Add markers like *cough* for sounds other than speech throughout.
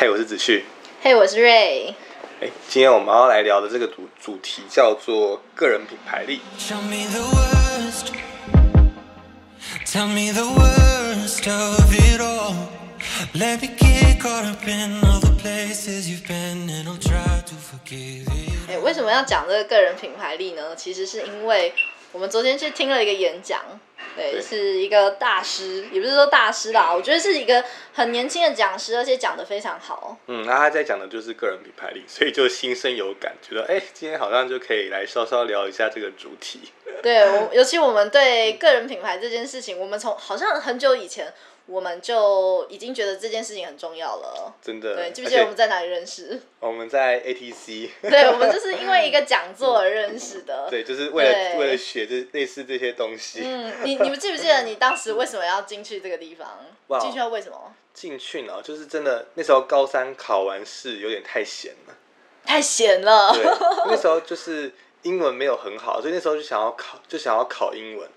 嘿，我是子旭。嘿，我是瑞。哎，今天我们要来聊的这个主主题叫做个人品牌力。Tell me the worst. Tell me the worst of it all. Let me get caught up in all the places you've been, and I'll try to forgive it. 哎，为什么要讲这个个人品牌力呢？其实是因为我们昨天去听了一个演讲。对，是一个大师，也不是说大师啦，我觉得是一个很年轻的讲师，而且讲的非常好。嗯，那他在讲的就是个人品牌力，所以就心生有感，觉得哎，*laughs* 今天好像就可以来稍稍聊一下这个主题。对，我尤其我们对个人品牌这件事情，我们从好像很久以前。我们就已经觉得这件事情很重要了，真的。对，记不记得我们在哪里认识？*laughs* 我们在 ATC。*laughs* 对，我们就是因为一个讲座而认识的。*laughs* 对，就是为了为了学这类似这些东西。嗯，你你们记不记得你当时为什么要进去这个地方？进去要为什么？进去呢，就是真的那时候高三考完试有点太闲了。太闲了。对，那时候就是英文没有很好，所以那时候就想要考，就想要考英文，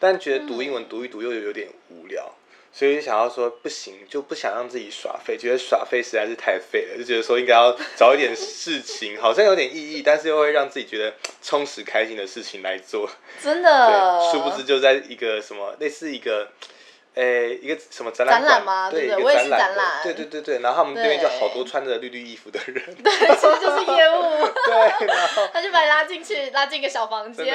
但觉得读英文读一读又有点无聊。所以想要说不行，就不想让自己耍废，觉得耍废实在是太废了，就觉得说应该要找一点事情，好像有点意义，但是又会让自己觉得充实开心的事情来做。真的。对，殊不知就在一个什么类似一个，诶，一个什么展览展览吗？对，一个展览。对对对对，然后他们那边就好多穿着绿绿衣服的人。*laughs* 对，其实就是业务。*laughs* 对，然后他就把你拉进去，拉进一个小房间，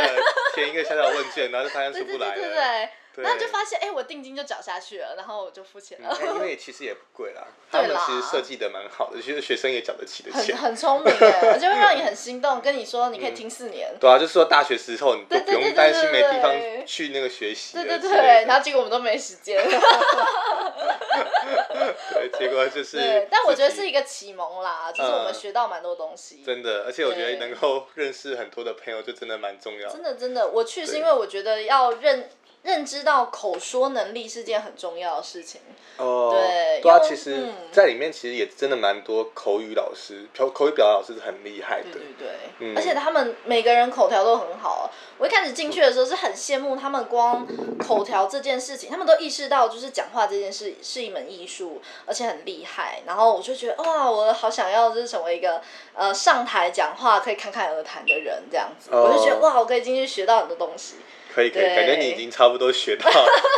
填一个小小问卷，然后就发现出不来了。对 *laughs* 对对。然后就发现，哎，我定金就缴下去了，然后我就付钱了。因为其实也不贵啦，*laughs* 他们其实设计的蛮好的，其实学生也缴得起的钱。很 *laughs* 很聪明哎，就会让你很心动，跟你说你可以听四年。对啊，就是说大学时候你都不用担心没地方去那个学习。对对对，然后结果我们都没时间。*laughs* 对，结果就是。对，但我觉得是一个启蒙啦，就是我们学到蛮多东西。真的，而且我觉得能够认识很多的朋友，就真的蛮重要。真的真的，我去是因为我觉得要认。认知到口说能力是件很重要的事情。哦，对，对啊，其实，在里面其实也真的蛮多口语老师，口口语表达老师是很厉害的。对对对，而且他们每个人口条都很好。我一开始进去的时候是很羡慕他们，光口条这件事情，他们都意识到就是讲话这件事是一门艺术，而且很厉害。然后我就觉得哇，我好想要就是成为一个呃上台讲话可以侃侃而谈的人这样子。我就觉得哇，我可以进去学到很多东西。可以可以，感觉你已经差不多学到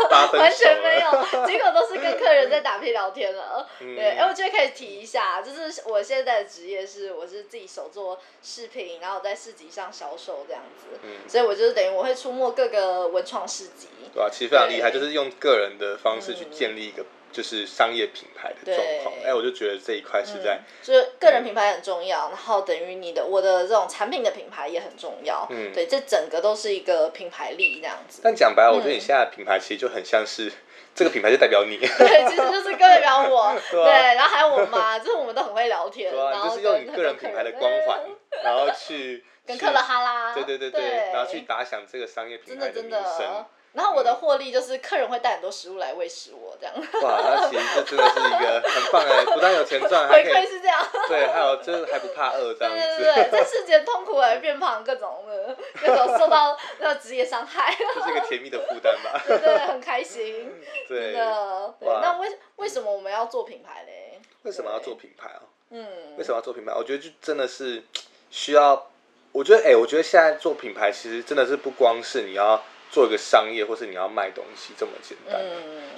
八分完全没有，*laughs* 结果都是跟客人在打屁聊天了。对，哎，我觉得可以提一下，就是我现在的职业是，我是自己手做饰品，然后在市集上销售这样子。嗯。所以我就是等于我会出没各个文创市集。对啊，其实非常厉害，就是用个人的方式去建立一个。就是商业品牌的状况，哎，我就觉得这一块是在，就是个人品牌很重要，然后等于你的我的这种产品的品牌也很重要，嗯，对，这整个都是一个品牌力这样子。但讲白了，我觉得你现在的品牌其实就很像是这个品牌就代表你，*laughs* 对，其实就是代表我，*laughs* 对，然后还有我妈，就是我们都很会聊天，然后就是用你个人品牌的光环，然后去跟克勒哈拉，对对对对，然后去打响这个商业品牌的。名声。然后我的获利就是客人会带很多食物来喂食我这样。哇，那其实这真的是一个很棒哎，不但有钱赚，回馈是这样。对，还有就是还不怕饿这样子。对对对，在世间痛苦 *laughs* 而变胖，各种的，各种受到那个职业伤害。*laughs* 就是一个甜蜜的负担吧。对对，很开心。对。真的。那为为什么我们要做品牌嘞？为什么要做品牌啊？嗯。为什么要做品牌？我觉得就真的是需要，我觉得哎，我觉得现在做品牌其实真的是不光是你要。做一个商业，或是你要卖东西这么简单，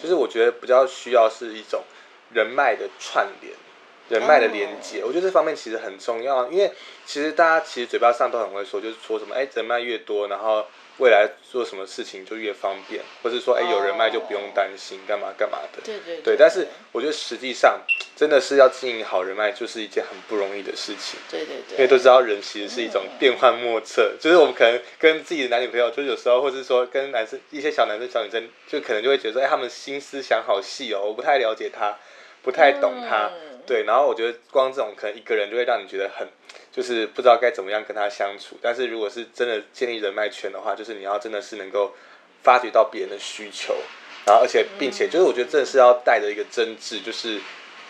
就是我觉得比较需要是一种人脉的串联，人脉的连接。我觉得这方面其实很重要，因为其实大家其实嘴巴上都很会说，就是说什么哎，人脉越多，然后。未来做什么事情就越方便，或是说，哎，有人脉就不用担心干嘛干嘛的。对对对。但是我觉得实际上真的是要经营好人脉，就是一件很不容易的事情。对对对。因为都知道人其实是一种变幻莫测，就是我们可能跟自己的男女朋友，就有时候，或者是说跟男生一些小男生小女生，就可能就会觉得说，哎，他们心思想好细哦，我不太了解他，不太懂他。对，然后我觉得光这种可能一个人就会让你觉得很。就是不知道该怎么样跟他相处，但是如果是真的建立人脉圈的话，就是你要真的是能够发掘到别人的需求，然后而且并且就是我觉得真的是要带着一个真挚，就是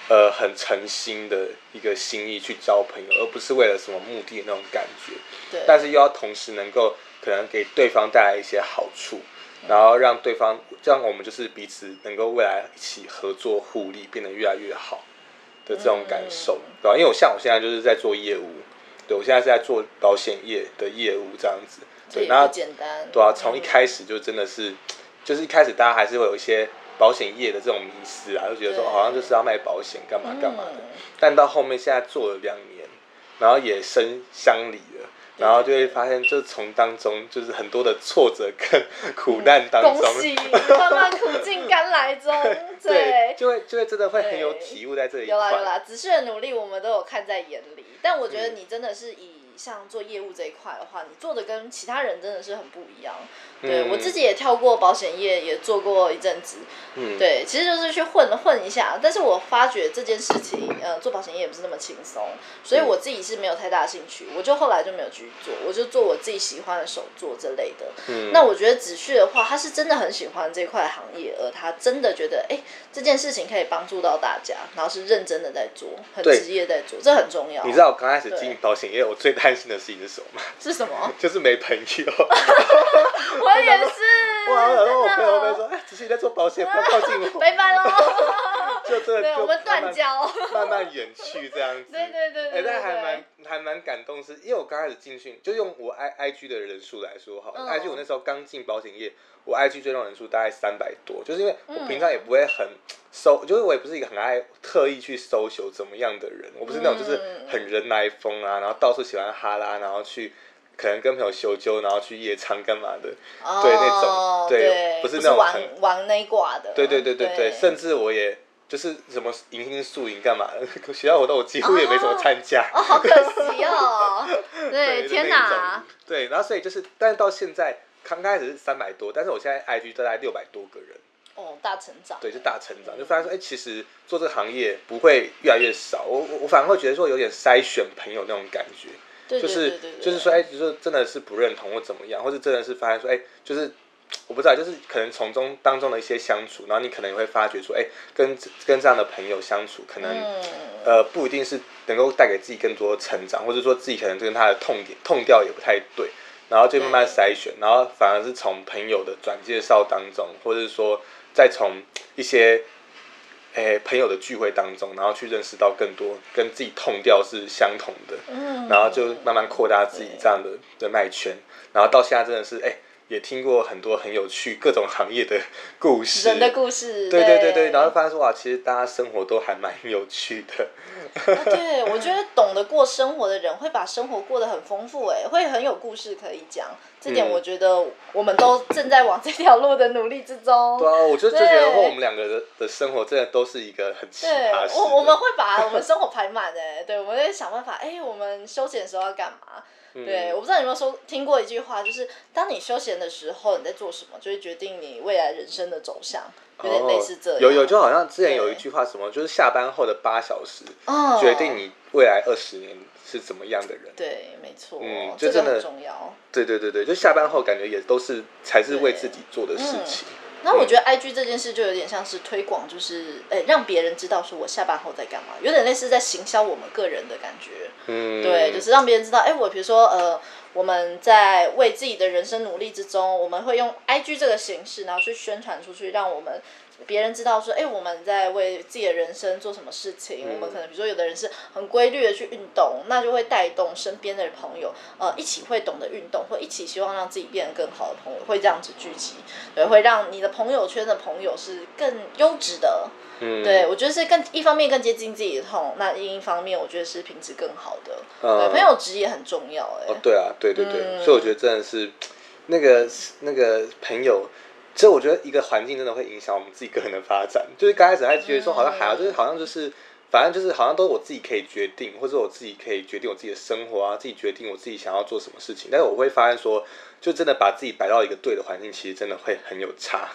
呃很诚心的一个心意去交朋友，而不是为了什么目的那种感觉。对。但是又要同时能够可能给对方带来一些好处，然后让对方让我们就是彼此能够未来一起合作互利，变得越来越好。的这种感受，对吧？因为我像我现在就是在做业务，对我现在是在做保险业的业务这样子，对，那简单，对啊，从一开始就真的是，就是一开始大家还是会有一些保险业的这种迷思啊，就觉得说好像就是要卖保险干嘛干嘛的，但到后面现在做了两年，然后也升乡里了。然后就会发现，就从当中就是很多的挫折跟苦难当中，恭喜慢慢苦尽甘来中，*laughs* 对，就会就会真的会很有体悟在这里。有啦有啦，只是的努力我们都有看在眼里，但我觉得你真的是以。像做业务这一块的话，你做的跟其他人真的是很不一样。对我自己也跳过保险业，也做过一阵子。嗯，对，其实就是去混混一下。但是我发觉这件事情，呃，做保险业也不是那么轻松，所以我自己是没有太大兴趣，我就后来就没有继续做，我就做我自己喜欢的手作之类的。嗯，那我觉得子旭的话，他是真的很喜欢这块行业，而他真的觉得，哎，这件事情可以帮助到大家，然后是认真的在做，很职业在做，这很重要。你知道我刚开始进保险业，我最担心的事情是什么吗？*laughs* 是什么？*laughs* 就是没朋友。*laughs* 我也是。哇！然后我朋友会说：“哎，只是你在做保险，不要靠近我。”拜拜喽。就这就我们断交，慢慢远去这样子。对对对哎，但还蛮还蛮感动，是因为我刚开始进去，就用我 i i g 的人数来说哈，i g 我那时候刚进保险业，我 i g 追踪人数大概三百多，就是因为我平常也不会很搜，就是我也不是一个很爱特意去搜求怎么样的人，我不是那种就是很人来疯啊，然后到处喜欢哈拉，然后去可能跟朋友修纠，然后去夜场干嘛的，对那种，对，不是那种玩玩那一挂的，对对对对对，甚至我也。就是什么迎新宿营干嘛？*laughs* 学校活动我几乎也没怎么参加。哦，好可惜哦。*laughs* 对，天哪。对，然后所以就是，但是到现在刚开始是三百多，但是我现在 IG 大概六百多个人。哦，大成长。对，就大成长，就发现说，哎，其实做这个行业不会越来越少。我我我反而会觉得说，有点筛选朋友那种感觉。就是就是说，哎，就是真的是不认同或怎么样，或者真的是发现说，哎，就是。我不知道，就是可能从中当中的一些相处，然后你可能也会发觉说，哎，跟跟这样的朋友相处，可能呃不一定是能够带给自己更多成长，或者说自己可能跟他的痛点痛调也不太对，然后就慢慢筛选，然后反而是从朋友的转介绍当中，或者是说再从一些诶朋友的聚会当中，然后去认识到更多跟自己痛调是相同的，然后就慢慢扩大自己这样的人脉圈，然后到现在真的是哎。也听过很多很有趣各种行业的故事，人的故事，对对对对，然后发现说哇，其实大家生活都还蛮有趣的。对，我觉得懂得过生活的人会把生活过得很丰富，哎，会很有故事可以讲。这点我觉得我们都正在往这条路的努力之中。对啊，我就就觉得我们两个的的生活真的都是一个很奇葩我我们会把我们生活排满哎，对，我们会想办法，哎，我们休闲的时候要干嘛？对，我不知道你有没有说听过一句话，就是当你休闲的时候，你在做什么，就会决定你未来人生的走向，有点类似这样。有有，就好像之前有一句话，什么就是下班后的八小时，决定你未来二十年是怎么样的人。对，没错，嗯，就真的重要。对对对对，就下班后感觉也都是才是为自己做的事情。那我觉得 I G 这件事就有点像是推广，就是诶让别人知道说我下班后在干嘛，有点类似在行销我们个人的感觉。嗯，对，就是让别人知道，哎，我比如说呃，我们在为自己的人生努力之中，我们会用 I G 这个形式，然后去宣传出去，让我们。别人知道说，哎，我们在为自己的人生做什么事情？我们可能比如说，有的人是很规律的去运动，那就会带动身边的朋友，呃，一起会懂得运动，或一起希望让自己变得更好的朋友，会这样子聚集，对，会让你的朋友圈的朋友是更优质的。嗯，对我觉得是更一方面更接近自己的痛，那另一方面我觉得是品质更好的。对，朋友值也很重要，哎。哦，对啊，对对对，所以我觉得真的是那个那个朋友。其实我觉得一个环境真的会影响我们自己个人的发展。就是刚开始还觉得说好像还好，就是好像就是，反正就是好像都是我自己可以决定，或者我自己可以决定我自己的生活啊，自己决定我自己想要做什么事情。但是我会发现说，就真的把自己摆到一个对的环境，其实真的会很有差。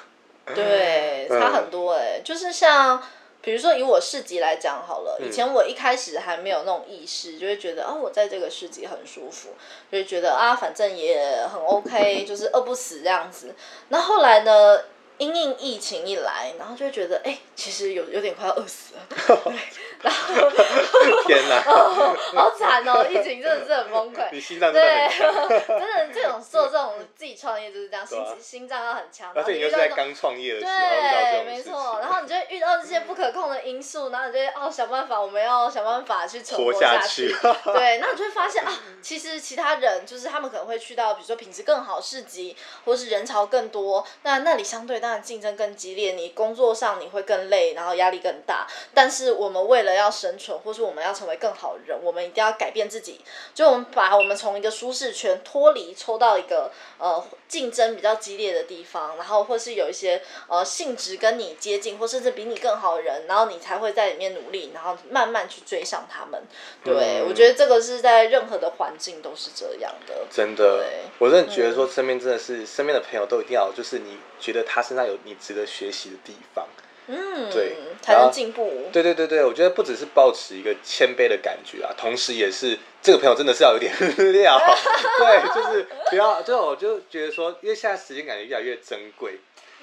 对，差很多哎，就是像。比如说以我市集来讲好了，以前我一开始还没有那种意识，就会觉得啊，我在这个市集很舒服，就会觉得啊，反正也很 OK，就是饿不死这样子。那后来呢，因应疫情一来，然后就会觉得，哎，其实有有点快要饿死了。*laughs* 然 *laughs* 后天哪，*laughs* 好惨哦！疫情真的是很崩溃。你心脏真的很强。*laughs* 真的这种做这种自己创业就是这样，心心脏要很强。而且你又是在刚创业的时候对，没错。然后你就遇到这些不可控的因素，然后你就哦想办法，我们要想办法去存活下去。对，那你就会发现啊，其实其他人就是他们可能会去到比如说品质更好市集，或是人潮更多，那那里相对当然竞争更激烈，你工作上你会更累，然后压力更大。但是我们为了要生存，或是我们要成为更好的人，我们一定要改变自己。就我们把我们从一个舒适圈脱离，抽到一个呃竞争比较激烈的地方，然后或是有一些呃性质跟你接近，或甚至比你更好的人，然后你才会在里面努力，然后慢慢去追上他们。对，我觉得这个是在任何的环境都是这样的。真的，我真的觉得说身边真的是身边的朋友都一定要，就是你觉得他身上有你值得学习的地方。嗯，对，才能进步。对对对对，我觉得不只是保持一个谦卑的感觉啊，同时也是这个朋友真的是要有点 *laughs* 料。*laughs* 对，就是不要，就我就觉得说，因为现在时间感觉越来越珍贵，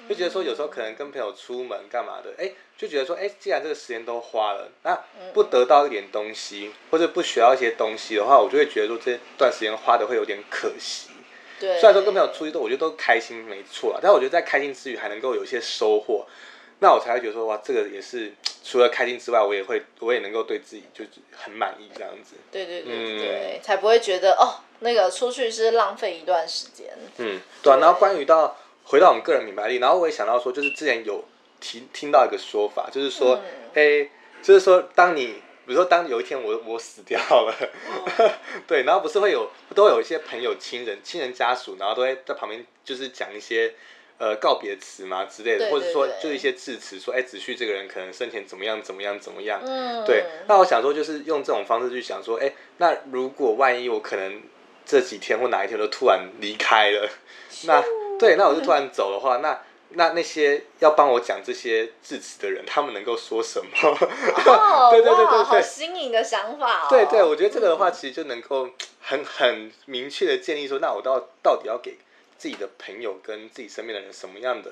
就觉得说有时候可能跟朋友出门干嘛的，哎，就觉得说，哎，既然这个时间都花了，那不得到一点东西，或者不学到一些东西的话，我就会觉得说这段时间花的会有点可惜。对，虽然说跟朋友出去都，我觉得都开心没错啊，但我觉得在开心之余还能够有一些收获。那我才会觉得说哇，这个也是除了开心之外，我也会我也能够对自己就是很满意这样子。对对对对，才不会觉得哦，那个出去是浪费一段时间。嗯，对。然后关于到回到我们个人品牌力，然后我也想到说，就是之前有听听到一个说法，就是说，哎，就是说，当你比如说当有一天我我死掉了，*laughs* 对，然后不是会有都有一些朋友、亲人、亲人家属，然后都会在旁边就是讲一些。呃，告别词嘛之类的，或者说就一些致辞，说哎，子旭这个人可能生前怎么样怎么样怎么样。嗯。对，那我想说，就是用这种方式去想说，哎，那如果万一我可能这几天或哪一天都突然离开了，那对，那我就突然走的话，那那那些要帮我讲这些致辞的人，他们能够说什么？*laughs* 哦，对对对对，好新颖的想法哦。对对，我觉得这个的话，其实就能够很很明确的建议说，那我到到底要给。自己的朋友跟自己身边的人什么样的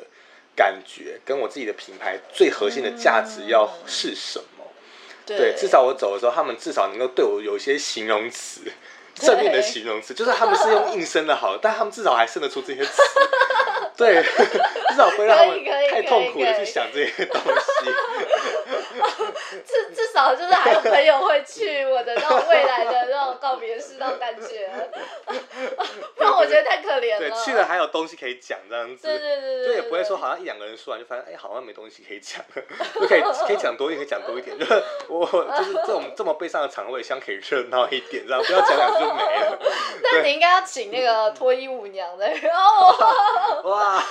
感觉，跟我自己的品牌最核心的价值要是什么？对，至少我走的时候，他们至少能够对我有一些形容词，正面的形容词，就是他们是用应声的好，但他们至少还生得出这些词。*laughs* 对，*laughs* 至少不会让他们太痛苦的去想这些东西。至至少就是还有朋友会去我的那种未来的那种告别式那种感觉，*laughs* 不然我觉得太可怜了。对，去了还有东西可以讲这样子，对对对对，就也不会说好像一两个人说完就发现哎好像没东西可以讲，就可以可以讲多一点，可以讲多一点。*laughs* 就是我就是这种这么悲伤的场合，也希望可以热闹一点，这样不要讲两句就没了。*laughs* 但你应该要请那个脱衣舞娘的，然后哇。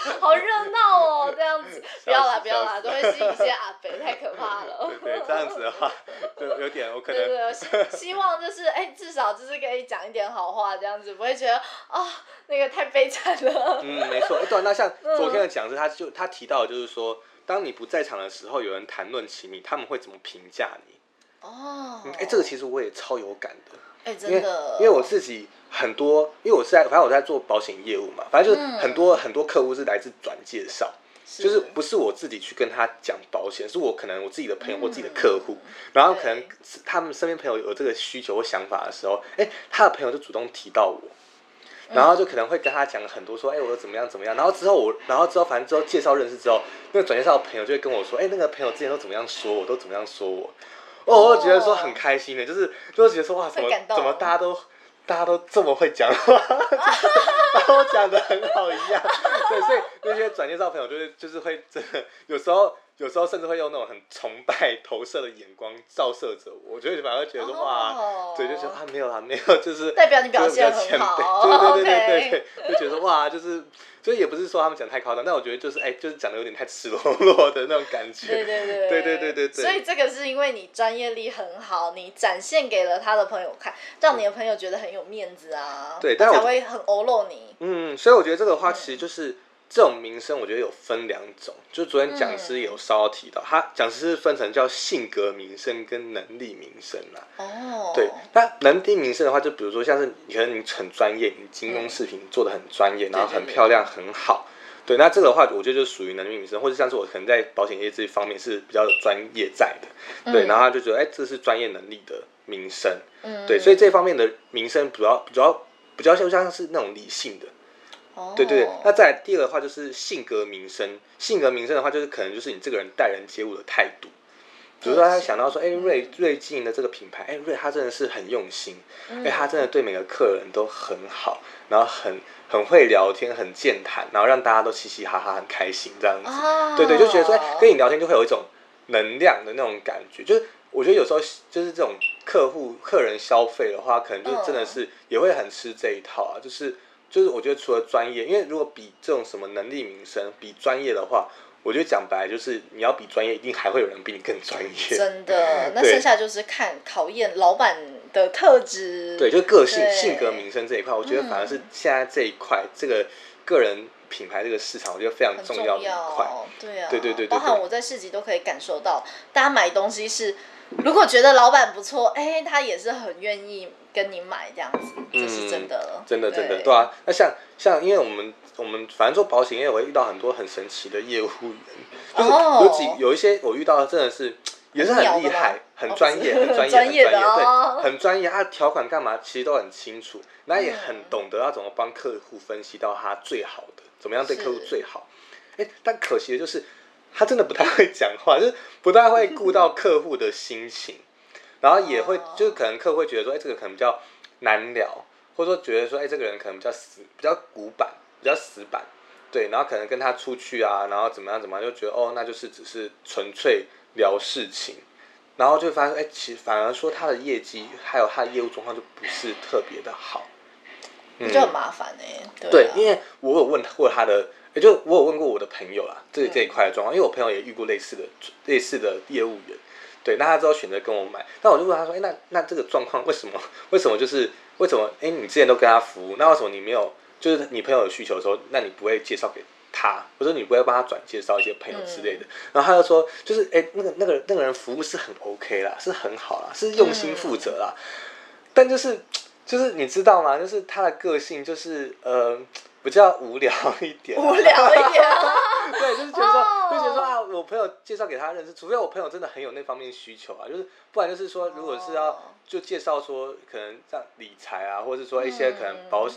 *laughs* 好热闹哦，这样子，不要啦，不要啦，都会吸引一些阿北，太可怕了。*laughs* 对对，这样子的话，就有点我可能。对对，希望就是哎，至少就是可以讲一点好话，这样子不会觉得啊，那个太悲惨了。嗯，没错。对，那像 *laughs* 昨天的讲师，他就他提到，就是说，当你不在场的时候，有人谈论起你，他们会怎么评价你？哦。哎，这个其实我也超有感的。哎，真的。因为我自己。很多，因为我是在，反正我在做保险业务嘛，反正就是很多很多客户是来自转介绍，就是不是我自己去跟他讲保险，是我可能我自己的朋友或自己的客户，然后可能他们身边朋友有这个需求或想法的时候，哎，他的朋友就主动提到我，然后就可能会跟他讲很多说，哎，我怎么样怎么样，然后之后我，然后之后反正之后介绍认识之后，那个转介绍的朋友就会跟我说，哎，那个朋友之前都怎么样说我，都怎么样说我，哦，我觉得说很开心的，就是就是觉得说哇，怎么怎么大家都。大家都这么会讲话，*laughs* 把我讲的很好一样，对，所以那些转介绍朋友就是就是会真的有时候。有时候甚至会用那种很崇拜投射的眼光照射着我，我觉得反而觉得说哇，对，就觉得啊没有啦，*laughs* 没有，就是代表你表现很好，对对对对对，就觉得哇，就是所以也不是说他们讲太夸张，但我觉得就是哎，就是讲的有点太赤裸裸的那种感觉，对对对对对对对对，所以这个是因为你专业力很好，你展现给了他的朋友看，让你的朋友觉得很有面子啊，对，但才会很欧露你，嗯，所以我觉得这个话其实就是。这种名声，我觉得有分两种。就昨天讲师有稍微提到，他讲师是分成叫性格名声跟能力名声啦。哦。对，那能力名声的话，就比如说像是你可能你很专业，你精工视频做的很专业，然后很漂亮很好，对，那这个的话，我觉得就属于能力名声，或者像是我可能在保险业这一方面是比较有专业在的，对，然后他就觉得，哎，这是专业能力的名声，嗯，对，所以这方面的名声主要主要比较像像是那种理性的，哦，对对，那再第二个的话就是性格名声，性格名声的话就是可能就是你这个人待人接物的态度。比如说，他想到说，哎，瑞瑞进的这个品牌，哎，瑞他真的是很用心，哎，他真的对每个客人都很好，然后很很会聊天，很健谈，然后让大家都嘻嘻哈哈，很开心这样子。对对，就觉得说，跟你聊天就会有一种能量的那种感觉。就是我觉得有时候就是这种客户客人消费的话，可能就真的是也会很吃这一套啊。就是就是，我觉得除了专业，因为如果比这种什么能力、名声比专业的话。我觉得讲白就是，你要比专业，一定还会有人比你更专业。真的，*laughs* 那剩下就是看考验老板的特质。对，就个性、性格、名声这一块，我觉得反而是现在这一块，这个个人品牌这个市场，我觉得非常重要的一块。对啊，对对对，包含我在市集都可以感受到，大家买东西是，如果觉得老板不错，哎，他也是很愿意跟你买这样子，这是真的。真的真的，对啊。那像像，因为我们。我们反正做保险业，我会遇到很多很神奇的业务员，就是有几有一些我遇到的真的是也是很厉害、很专业、很专业、很专业，对，很专业。他的条款干嘛其实都很清楚，那也很懂得要怎么帮客户分析到他最好的，怎么样对客户最好。哎，但可惜的就是他真的不太会讲话，*laughs* 就是不太会顾到客户的心情，然后也会就是可能客户会觉得说，哎，这个可能比较难聊，或者说觉得说，哎，这个人可能比较死、比较古板。比较死板，对，然后可能跟他出去啊，然后怎么样怎么样，就觉得哦，那就是只是纯粹聊事情，然后就发现，哎，其实反而说他的业绩还有他的业务状况就不是特别的好，嗯，就很麻烦哎，对，因为我有问过他的，也就我有问过我的朋友啦，这这一块的状况，因为我朋友也遇过类似的类似的业务员，对，那他之后选择跟我买，那我就问他说，哎，那那这个状况为什么？为什么就是为什么？哎，你之前都跟他服务，那为什么你没有？就是你朋友有需求的时候，那你不会介绍给他，或者你不会帮他转介绍一些朋友之类的。然后他就说，就是哎，那个那个那个人服务是很 OK 啦，是很好啦，是用心负责啦。但就是就是你知道吗？就是他的个性就是呃。比较无聊一点，无聊一点，*laughs* 对，就是觉得说，就觉得说啊，我朋友介绍给他认识，除非我朋友真的很有那方面需求啊，就是不然就是说，如果是要就介绍说，可能像理财啊，或者说一些可能保了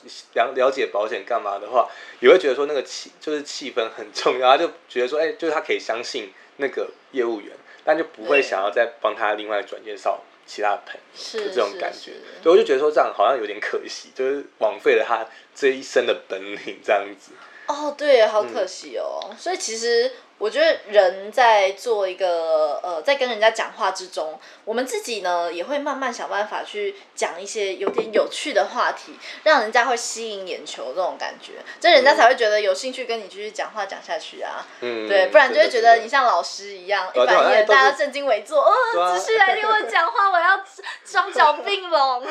了解保险干嘛的话，也会觉得说那个气就是气氛很重要，他就觉得说，哎，就是他可以相信那个业务员，但就不会想要再帮他另外转介绍。其他朋友这种感觉，对，我就觉得说这样好像有点可惜，就是枉费了他这一生的本领这样子。哦，对，好可惜哦。所以其实。我觉得人在做一个呃，在跟人家讲话之中，我们自己呢也会慢慢想办法去讲一些有点有趣的话题，让人家会吸引眼球这种感觉，这人家才会觉得有兴趣跟你继续讲话讲下去啊。嗯，对，不然就会觉得你像老师一样，一板一眼，大家正襟危坐，哦，只是来听我讲话，我要双脚 *laughs* 并拢。*laughs*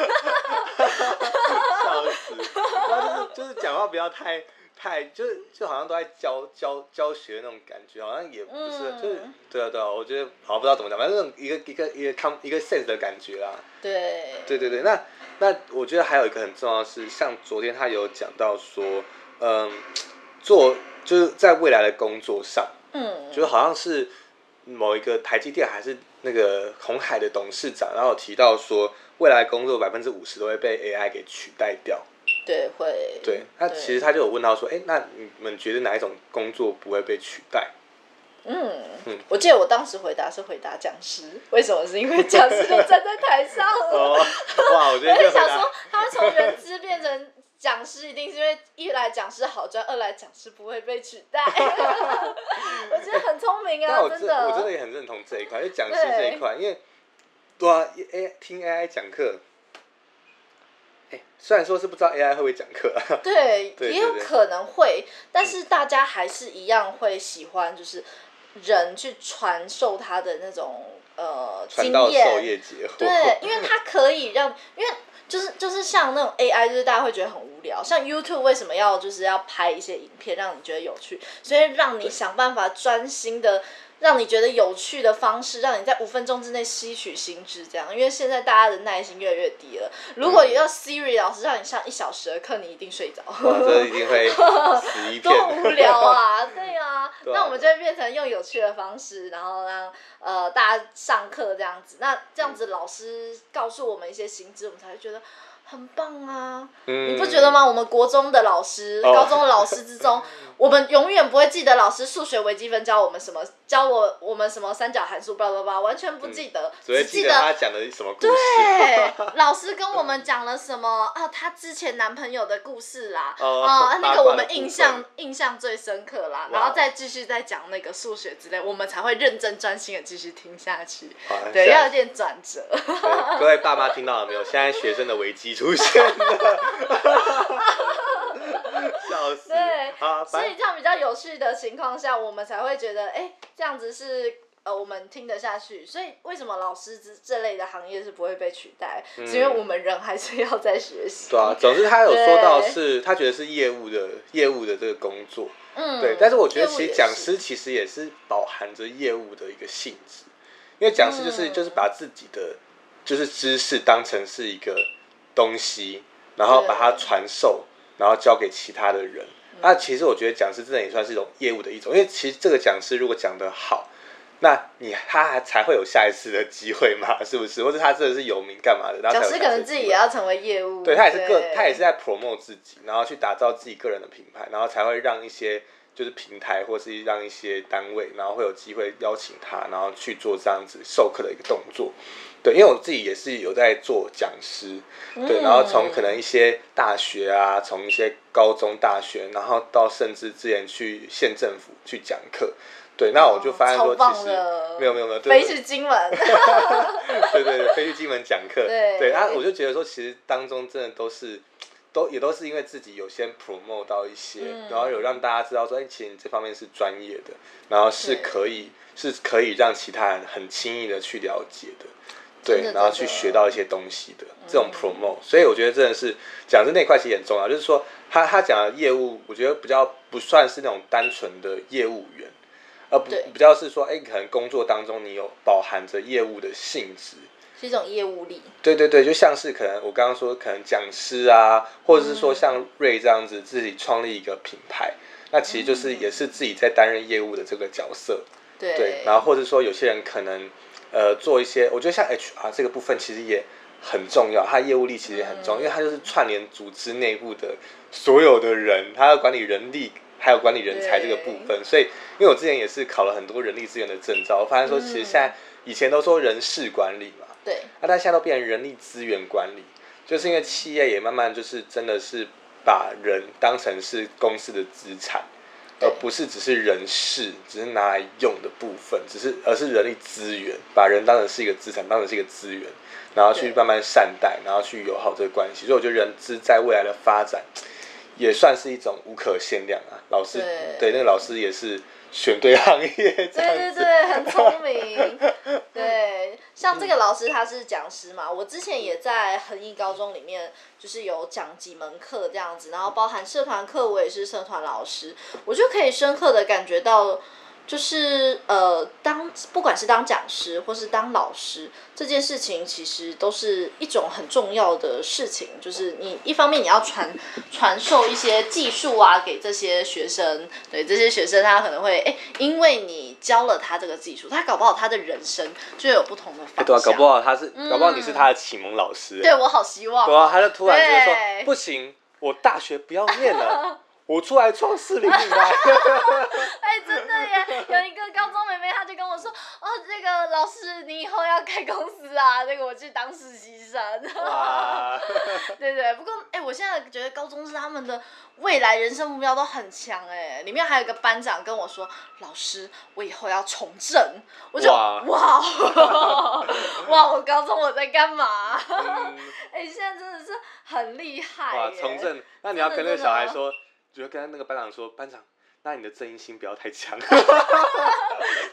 笑死，就是就是讲话不要太。太就是就好像都在教教教学那种感觉，好像也不是，就是对啊对啊，我觉得好像不知道怎么讲，反正一个一个一个 com 一个 sense 的感觉啦。对。对对对，那那我觉得还有一个很重要的是，像昨天他有讲到说，嗯，做就是在未来的工作上，嗯，就是好像是某一个台积电还是那个红海的董事长，然后提到说，未来工作百分之五十都会被 AI 给取代掉。对，会。对，那其实他就有问到说，哎，那你们觉得哪一种工作不会被取代？嗯嗯，我记得我当时回答是回答讲师，为什么？是因为讲师都站在台上。哦，哇，我觉得。我想说，他从人资变成讲师，一定是因为一来讲师好赚，二来讲师不会被取代。*laughs* 我觉得很聪明啊，真的。我真的也很认同这一块，因为讲师这一块，因为对啊，A 听 AI 讲课。虽然说是不知道 AI 会不会讲课，*laughs* 对，也有可能会，但是大家还是一样会喜欢，就是人去传授他的那种呃经验，对，因为它可以让，因为就是就是像那种 AI，就是大家会觉得很无聊，像 YouTube 为什么要就是要拍一些影片让你觉得有趣，所以让你想办法专心的。让你觉得有趣的方式，让你在五分钟之内吸取新知，这样。因为现在大家的耐心越来越低了。如果要 Siri 老师让你上一小时的课，你一定睡着。这一定会死一片。多无聊啊！对啊，*laughs* 那我们就会变成用有趣的方式，然后让呃大家上课这样子。那这样子老师告诉我们一些新知，我们才会觉得。很棒啊！你不觉得吗？我们国中的老师、高中的老师之中，*laughs* 我们永远不会记得老师数学微积分教我们什么，教我我们什么三角函数，叭叭叭，完全不记得，只记得他讲的什么故事。对，*laughs* 老师跟我们讲了什么啊？他之前男朋友的故事啦，啊，那个我们印象印象最深刻啦，然后再继续再讲那个数学之类，我们才会认真专心的继续听下去。对，要有点转折。各位爸妈听到了没有？现在学生的危机。出现了，*laughs* 笑死！对，所以这样比较有趣的情况下，我们才会觉得，哎，这样子是呃，我们听得下去。所以为什么老师这这类的行业是不会被取代？是因为我们人还是要在学习。对啊，总之他有说到是，他觉得是业务的业务的这个工作，嗯，对。但是我觉得其实讲师其实也是饱含着业务的一个性质，因为讲师就是就是把自己的就是知识当成是一个。东西，然后把它传授，然后交给其他的人。那其实我觉得讲师真的也算是一种业务的一种，因为其实这个讲师如果讲得好，那你他还才会有下一次的机会嘛，*laughs* 是不是？或者他真的是有名干嘛的？讲师可能自己也要成为业务，对他也是个，他也是在 promote 自己，然后去打造自己个人的品牌，然后才会让一些就是平台或是让一些单位，然后会有机会邀请他，然后去做这样子授课的一个动作。对，因为我自己也是有在做讲师，对，然后从可能一些大学啊，从一些高中、大学，然后到甚至之前去县政府去讲课，对，那我就发现说，其实没有没有没有，飞去金门，*laughs* 对对对，飞去金门讲课，对，然后我就觉得说，其实当中真的都是，都也都是因为自己有先 promote 到一些，然后有让大家知道说，哎，其实你这方面是专业的，然后是可以是可以让其他人很轻易的去了解的。对，然后去学到一些东西的这种 promote，所以我觉得真的是讲的那块其实很重要。就是说，他他讲的业务，我觉得比较不算是那种单纯的业务员，而不比较是说，哎，可能工作当中你有饱含着业务的性质，是一种业务力。对对对，就像是可能我刚刚说，可能讲师啊，或者是说像瑞这样子自己创立一个品牌，那其实就是也是自己在担任业务的这个角色。对，然后或者说有些人可能。呃，做一些，我觉得像 HR 这个部分其实也很重要，它业务力其实也很重要，因为它就是串联组织内部的所有的人，它要管理人力，还有管理人才这个部分。所以，因为我之前也是考了很多人力资源的证照，我发现说，其实现在以前都说人事管理嘛，对，那但现在都变成人力资源管理，就是因为企业也慢慢就是真的是把人当成是公司的资产。而不是只是人事，只是拿来用的部分，只是而是人力资源，把人当成是一个资产，当成是一个资源，然后去慢慢善待，然后去友好这个关系。所以我觉得人资在未来的发展，也算是一种无可限量啊。老师对那个老师也是。选对行业，对对对，很聪明。*laughs* 对，像这个老师他是讲师嘛，我之前也在恒毅高中里面，就是有讲几门课这样子，然后包含社团课，我也是社团老师，我就可以深刻的感觉到。就是呃，当不管是当讲师或是当老师，这件事情其实都是一种很重要的事情。就是你一方面你要传传授一些技术啊，给这些学生，对这些学生他可能会哎，因为你教了他这个技术，他搞不好他的人生就有不同的方向。对啊，搞不好他是，搞不好你是他的启蒙老师。对我好希望。对啊，他就突然觉得说，不行，我大学不要念了。*laughs* 我出来创四零品牌。*laughs* 哎，真的耶！有一个高中妹妹，她就跟我说：“哦，这个老师，你以后要开公司啊，*laughs* 那个我去当实习生。*laughs* ”对对，不过哎，我现在觉得高中是他们的未来人生目标都很强哎。里面还有一个班长跟我说：“老师，我以后要从政。”我就哇哇！我高中我在干嘛？哎，现在真的是很厉害。哇，从政？那你要跟那个小孩说。就跟那个班长说：“班长，那你的正义心不要太强。*laughs*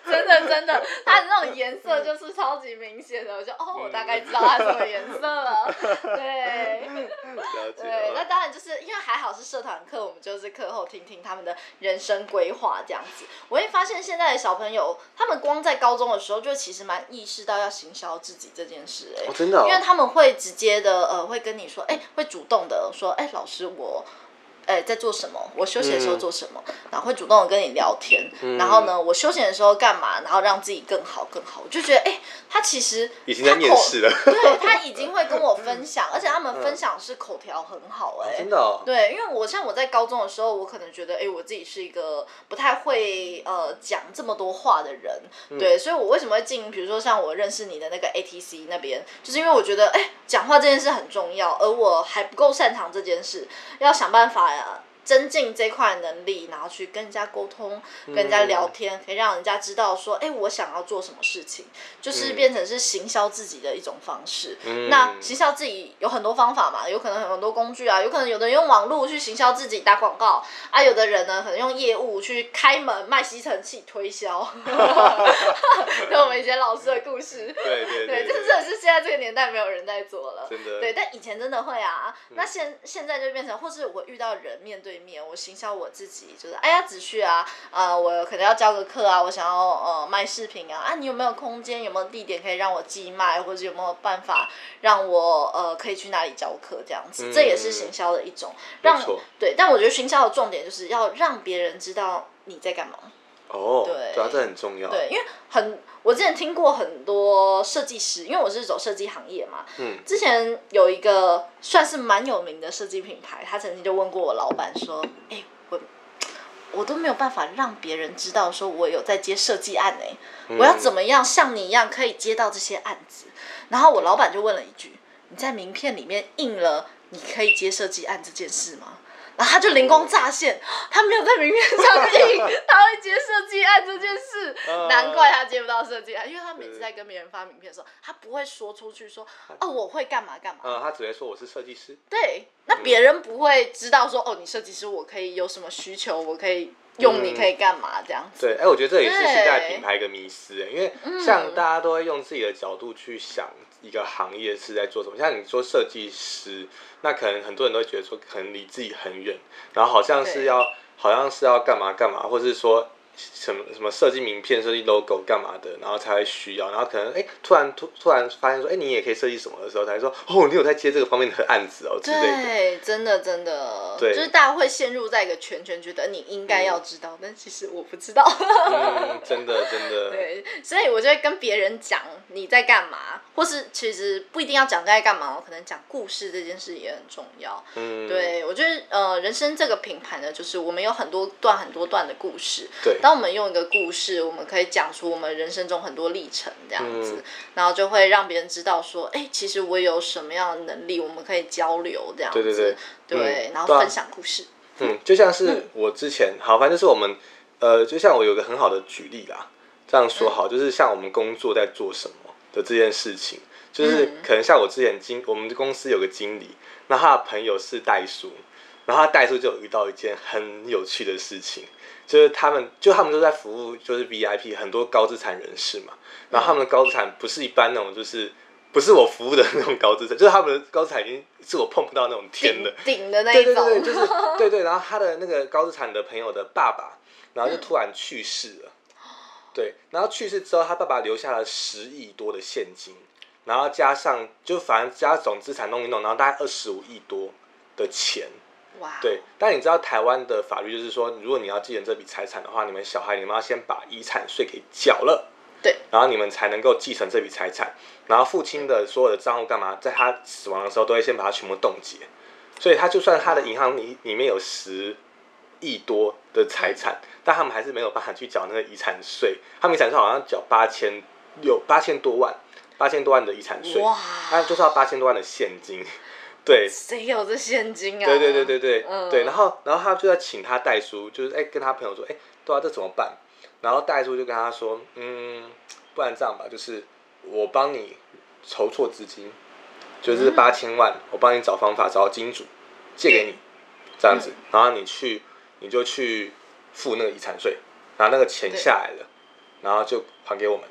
真的真的，他的那种颜色就是超级明显的，我就哦，我大概知道他什么颜色了。对，*laughs* 对，那当然就是因为还好是社团课，我们就是课后听听他们的人生规划这样子。我会发现现在的小朋友，他们光在高中的时候就其实蛮意识到要行销自己这件事，哎，真的，因为他们会直接的呃，会跟你说，哎，会主动的说，哎，老师我。哎，在做什么？我休息的时候做什么？然后会主动的跟你聊天。然后呢，我休闲的时候干嘛？然后让自己更好更好。我就觉得，哎，他其实已经在面试了。*laughs* 对他已经会跟我分享，而且他们分享是口条很好，哎，真的。对，因为我像我在高中的时候，我可能觉得，哎，我自己是一个不太会呃讲这么多话的人。对，所以我为什么会进？比如说像我认识你的那个 ATC 那边，就是因为我觉得，哎，讲话这件事很重要，而我还不够擅长这件事，要想办法。well. 增进这块能力，然后去跟人家沟通、跟人家聊天，可以让人家知道说，哎，我想要做什么事情，就是变成是行销自己的一种方式。那行销自己有很多方法嘛，有可能很多工具啊，有可能有的人用网络去行销自己打广告啊，有的人呢可能用业务去开门卖吸尘器推销。*laughs* 跟我们以前老师的故事，对对对，这真的是现在这个年代没有人在做了。真的。对，但以前真的会啊。那现现在就变成，或是我遇到人面对。面我行销我自己，就是哎呀子旭啊，呃，我可能要教个课啊，我想要呃卖饰品啊，啊，你有没有空间，有没有地点可以让我寄卖，或者有没有办法让我呃可以去哪里教课这样子，这也是行销的一种，让对，但我觉得行销的重点就是要让别人知道你在干嘛。哦，对，主要这很重要。对，因为很，我之前听过很多设计师，因为我是走设计行业嘛。嗯。之前有一个算是蛮有名的设计品牌，他曾经就问过我老板说：“哎，我我都没有办法让别人知道说我有在接设计案哎，我要怎么样像你一样可以接到这些案子？”然后我老板就问了一句：“你在名片里面印了你可以接设计案这件事吗？”然后他就灵光乍现，*gasps* 他没有在名片上印他会接设计案这件事，*laughs* 难怪他接不到设计案，因为他每次在跟别人发名片的时候，他不会说出去说哦我会干嘛干嘛，呃，他只会说我是设计师。对，那别人不会知道说哦你设计师我可以有什么需求，我可以用你可以干嘛？这样子。对，哎，我觉得这也是现在品牌一个迷失哎，因为像大家都会用自己的角度去想。一个行业是在做什么？像你说设计师，那可能很多人都会觉得说，可能离自己很远，然后好像是要，好像是要干嘛干嘛，或是说。什么什么设计名片、设计 logo 干嘛的，然后才会需要，然后可能哎，突然突突然发现说，哎，你也可以设计什么的时候，才说哦，你有在接这个方面的案子哦之类的。对，真的真的，对，就是大家会陷入在一个圈圈，觉得你应该要知道，但其实我不知道。嗯，真的真的。*laughs* 对，所以我就会跟别人讲你在干嘛，或是其实不一定要讲在干嘛，我可能讲故事这件事也很重要。嗯，对我觉得呃，人生这个品牌呢，就是我们有很多段很多段的故事。对。当我们用一个故事，我们可以讲出我们人生中很多历程，这样子，然后就会让别人知道说，哎，其实我有什么样的能力，我们可以交流这样子，对对对，对，然后分享故事。嗯，就像是我之前，好，反正就是我们，呃，就像我有个很好的举例啦，这样说好，就是像我们工作在做什么的这件事情，就是可能像我之前经，我们公司有个经理，那他的朋友是代书，然后他代书就有遇到一件很有趣的事情。就是他们，就他们都在服务，就是 VIP 很多高资产人士嘛。然后他们的高资产不是一般那种，就是不是我服务的那种高资产，就是他们的高资产已经是我碰不到那种天的顶的那一种。对对对，就是 *laughs* 对对。然后他的那个高资产的朋友的爸爸，然后就突然去世了。对，然后去世之后，他爸爸留下了十亿多的现金，然后加上就反正加总资产弄一弄，然后大概二十五亿多的钱。对，但你知道台湾的法律就是说，如果你要继承这笔财产的话，你们小孩你们要先把遗产税给缴了，对，然后你们才能够继承这笔财产。然后父亲的所有的账户干嘛，在他死亡的时候都会先把它全部冻结，所以他就算他的银行里里面有十亿多的财产，但他们还是没有办法去缴那个遗产税。他们遗产税好像缴八千有八千多万，八千多万的遗产税，哇，他就是要八千多万的现金。对，谁有这现金啊？对对对对对，对，然后然后他就在请他代书，就是哎跟他朋友说，哎，对啊，这怎么办？然后代书就跟他说，嗯，不然这样吧，就是我帮你筹措资金，就是八千万，我帮你找方法找金主借给你，这样子，然后你去你就去付那个遗产税，然后那个钱下来了，然后就还给我们，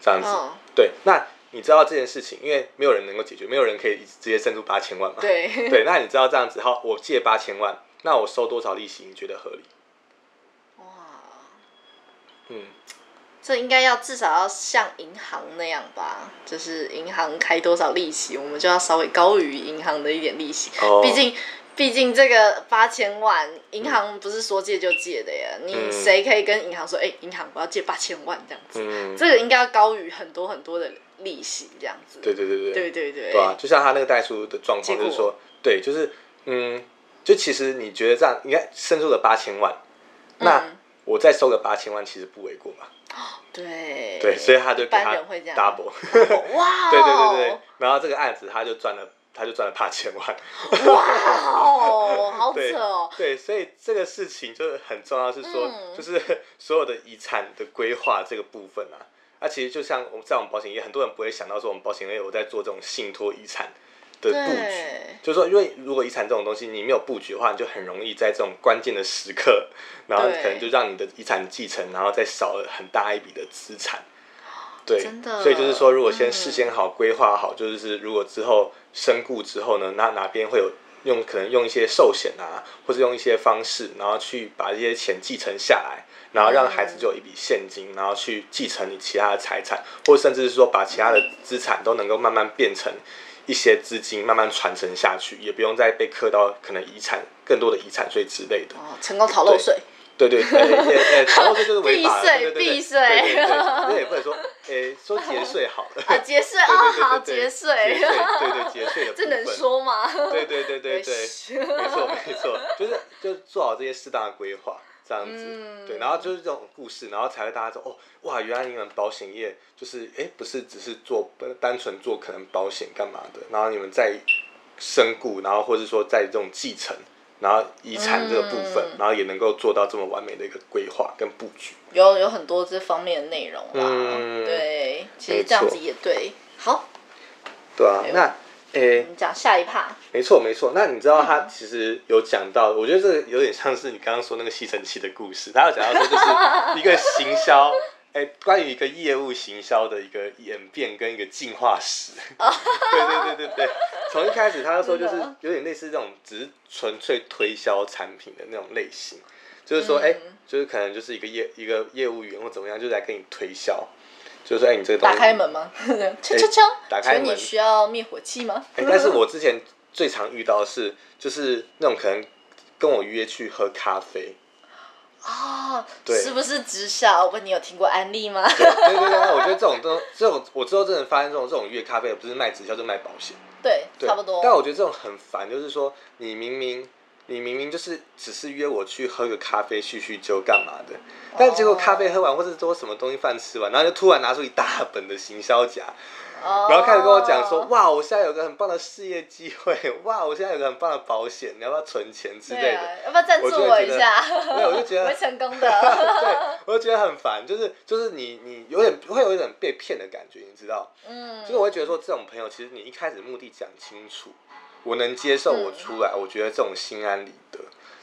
这样子。对，那你知道这件事情，因为没有人能够解决，没有人可以直接伸出八千万嘛。对。对，那你知道这样子，好，我借八千万，那我收多少利息？你觉得合理？哇。嗯。这应该要至少要像银行那样吧，就是银行开多少利息，我们就要稍微高于银行的一点利息。哦。毕竟，毕竟这个八千万，银行不是说借就借的呀。你谁可以跟银行说，哎，银行我要借八千万这样子？嗯。这个应该要高于很多很多的利息这样子。对对对对。对对对。对啊，就像他那个代书的状况，就是说，对，就是嗯，就其实你觉得这样，应该伸出了八千万，那我再收个八千万，其实不为过吧？*gasps* 对，对，所以他就给他 double，*laughs* 哇，*laughs* 对对对对，然后这个案子他就赚了，他就赚了八千万，哇哦，好 *laughs* 扯哦，对，所以这个事情就是很重要，是说就是所有的遗产的规划这个部分啊，那其实就像我们在我们保险业，很多人不会想到说我们保险业有在做这种信托遗产。的布局，就是说，因为如果遗产这种东西你没有布局的话，你就很容易在这种关键的时刻，然后可能就让你的遗产继承，然后再少了很大一笔的资产。对，所以就是说，如果先事先好规划好，就是如果之后身故之后呢，那哪边会有用，可能用一些寿险啊，或者用一些方式，然后去把这些钱继承下来，然后让孩子就有一笔现金，然后去继承你其他的财产，或甚至是说把其他的资产都能够慢慢变成。一些资金慢慢传承下去，也不用再被刻到可能遗产更多的遗产税之类的。哦，成功逃漏税。对对对，呃，逃漏税就是 *laughs* 违法的。避税，避税。那也不能说，诶，说节税好了。啊，节税啊，好节税。对对，节税的这能说吗？对对对对对，没错没错，就是就做好这些适当的规划。这样子，对，然后就是这种故事，然后才会大家说，哦，哇，原来你们保险业就是，哎，不是只是做单纯做可能保险干嘛的，然后你们在身故，然后或者说在这种继承，然后遗产这个部分，然后也能够做到这么完美的一个规划跟布局。有有很多这方面的内容啦，对，其实这样子也对，好，对啊，那。诶，你讲下一趴。没错没错，那你知道他其实有讲到，我觉得这个有点像是你刚刚说那个吸尘器的故事。他有讲到说，就是 *laughs* 一个行销，哎，关于一个业务行销的一个演变跟一个进化史。*laughs* 对对对对对，从一开始他就说，就是有点类似这种只是纯粹推销产品的那种类型，就是说，哎，就是可能就是一个业一个业务员或怎么样，就来跟你推销。就是哎，你这个打开门吗？*laughs* 敲敲敲，打开门。你需要灭火器吗？哎，但是我之前最常遇到的是，就是那种可能跟我约去喝咖啡。啊，对，是不是直销？我问你有听过安利吗？对对对，我觉得这种都这种，我之后真的发现这种这种约咖啡不是卖直销，就卖保险。对，差不多。但我觉得这种很烦，就是说你明明。你明明就是只是约我去喝个咖啡叙叙旧干嘛的，但结果咖啡喝完或者做什么东西饭吃完，然后就突然拿出一大本的行销夹，然后开始跟我讲说，哇，我现在有个很棒的事业机会，哇，我现在有个很棒的保险，你要不要存钱之类的？要不要赞助我一下？没有，我就觉得 *laughs* *laughs* 会成功的。对，我就觉得很烦，就是就是你你有点会有一点被骗的感觉，你知道？嗯，就是我会觉得说，这种朋友其实你一开始目的讲清楚。我能接受我出来，我觉得这种心安理得。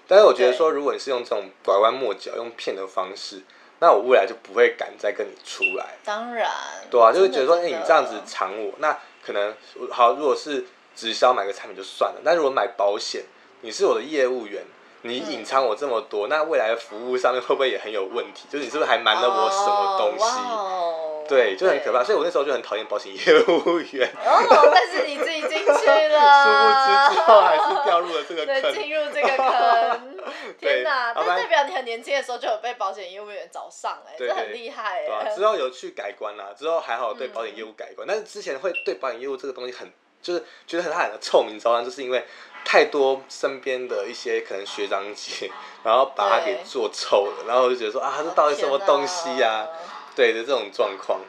但是我觉得说，如果你是用这种拐弯抹角、用骗的方式，那我未来就不会敢再跟你出来。当然。对啊，就是觉得说，哎，你这样子藏我，那可能好。如果是直销买个产品就算了，但如果买保险，你是我的业务员，你隐藏我这么多，那未来的服务上面会不会也很有问题？就是你是不是还瞒了我什么东西？对，就很可怕，所以我那时候就很讨厌保险业务员。哦，但是你自己进去了，*laughs* 殊不知之后还是掉入了这个坑，进入这个坑。*laughs* 天哪！那代表你很年轻的时候就有被保险业务员找上，哎，这很厉害哎。之后有去改观啦，之后还好对保险业务改观，但是之前会对保险业务这个东西很，就是觉得很很臭名昭彰，就是因为太多身边的一些可能学长姐，然后把它给做臭了，然后我就觉得说啊，这到底什么东西呀？对的这种状况，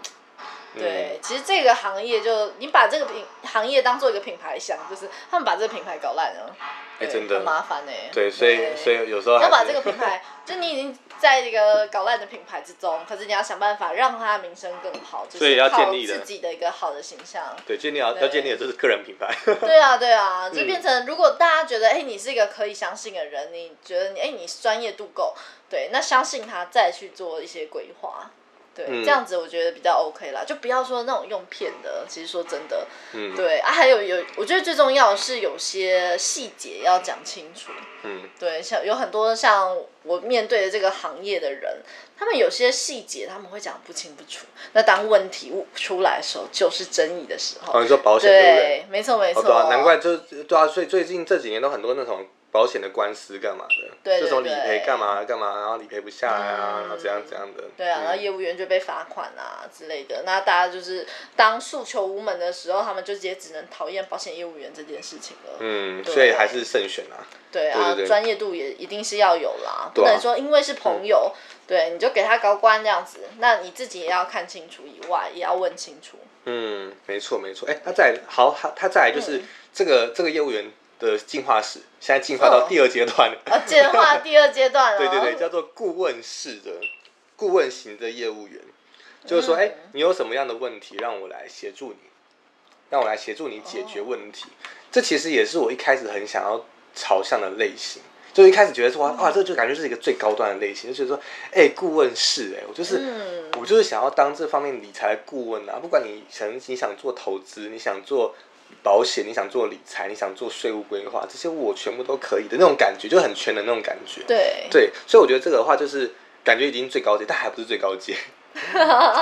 对，其实这个行业就你把这个品行业当做一个品牌想，就是他们把这个品牌搞烂了。哎，真的很麻烦呢。对，所以所以有时候要把这个品牌，就你已经在一个搞烂的品牌之中，可是你要想办法让它名声更好，就是靠自己的一个好的形象。对，建立要要建立的就是个人品牌。对啊，对啊，*laughs* 就变成如果大家觉得哎，你是一个可以相信的人，你觉得你哎，你专业度够，对，那相信他再去做一些规划。对，这样子我觉得比较 OK 啦，就不要说那种用骗的。其实说真的，嗯，对啊，还有有，我觉得最重要的是有些细节要讲清楚。嗯，对，像有很多像我面对的这个行业的人，他们有些细节他们会讲不清不楚。那当问题出来的时候，就是争议的时候。哦，你说保险对不对？没错没错。对啊，难怪就对啊，所以最近这几年都很多那种。保险的官司干嘛的？这种理赔干嘛干嘛，然后理赔不下来啊，然后怎样怎样的？对啊，然后业务员就被罚款啊之类的。那大家就是当诉求无门的时候，他们就直接只能讨厌保险业务员这件事情了。嗯，所以还是慎选啊。对啊，专业度也一定是要有啦，不能说因为是朋友，对你就给他高官这样子。那你自己也要看清楚，以外也要问清楚。嗯，没错没错。哎，他再好，他他再来就是这个这个业务员。的进化史，现在进化到第二阶段了。啊，进化第二阶段了。*laughs* 对对对，叫做顾问式的顾问型的业务员，就是说，哎，你有什么样的问题，让我来协助你，让我来协助你解决问题。这其实也是我一开始很想要朝向的类型。就一开始觉得说，哇，这就感觉是一个最高端的类型，就觉得说，哎，顾问式，哎，我就是，我就是想要当这方面理财顾问啊。不管你想你想做投资，你想做。保险，你想做理财，你想做税务规划，这些我全部都可以的那种感觉，就很全的那种感觉。对对，所以我觉得这个的话，就是感觉已经最高阶，但还不是最高阶。*laughs*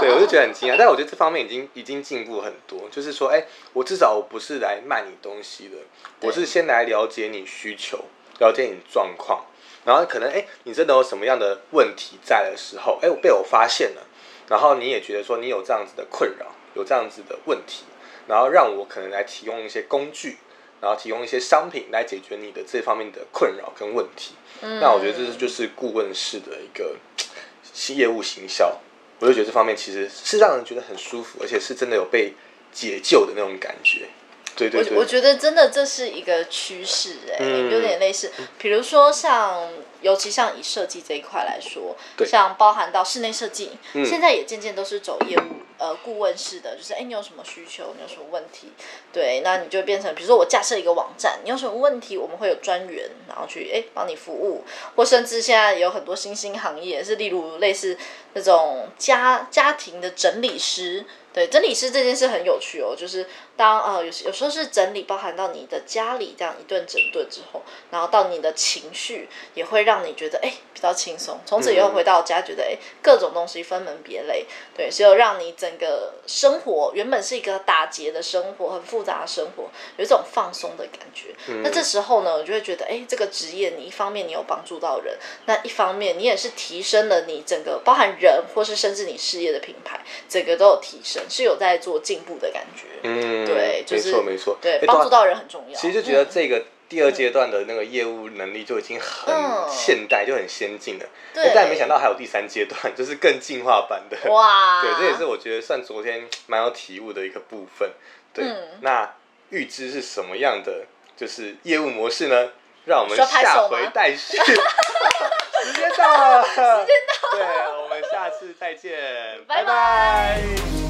对，我就觉得很惊讶，但我觉得这方面已经已经进步很多。就是说，哎，我至少我不是来卖你东西的，我是先来了解你需求，了解你状况，然后可能哎，你真的有什么样的问题在的时候，哎，被我发现了，然后你也觉得说你有这样子的困扰，有这样子的问题。然后让我可能来提供一些工具，然后提供一些商品来解决你的这方面的困扰跟问题。那我觉得这是就是顾问式的一个业务行销，我就觉得这方面其实是让人觉得很舒服，而且是真的有被解救的那种感觉。对对对，我觉得真的这是一个趋势，哎，有点类似，比如说像。尤其像以设计这一块来说，像包含到室内设计，现在也渐渐都是走业务呃顾问式的，就是哎你有什么需求，你有什么问题，对，那你就变成比如说我架设一个网站，你有什么问题，我们会有专员然后去哎帮你服务，或甚至现在有很多新兴行业是例如类似那种家家庭的整理师。对整理师这件事很有趣哦，就是当呃有有时候是整理，包含到你的家里这样一顿整顿之后，然后到你的情绪也会让你觉得哎比较轻松，从此以后回到家觉得哎各种东西分门别类，对，只有让你整个生活原本是一个打结的生活，很复杂的生活，有一种放松的感觉。那这时候呢，我就会觉得哎这个职业你一方面你有帮助到人，那一方面你也是提升了你整个包含人或是甚至你事业的品牌，整个都有提升。是有在做进步的感觉，嗯，对，没错没错，对，帮助到人很重要。其实就觉得这个第二阶段的那个业务能力就已经很现代，就很先进了。对，但没想到还有第三阶段，*laughs* 就是更进化版的。哇，*laughs* 对，这也是我觉得算昨天蛮有体悟的一个部分。对，那预知是什么样的就是业务模式呢？让我们下回待续。*laughs* 时间到了，时间到了，对，我们下次再见，拜拜。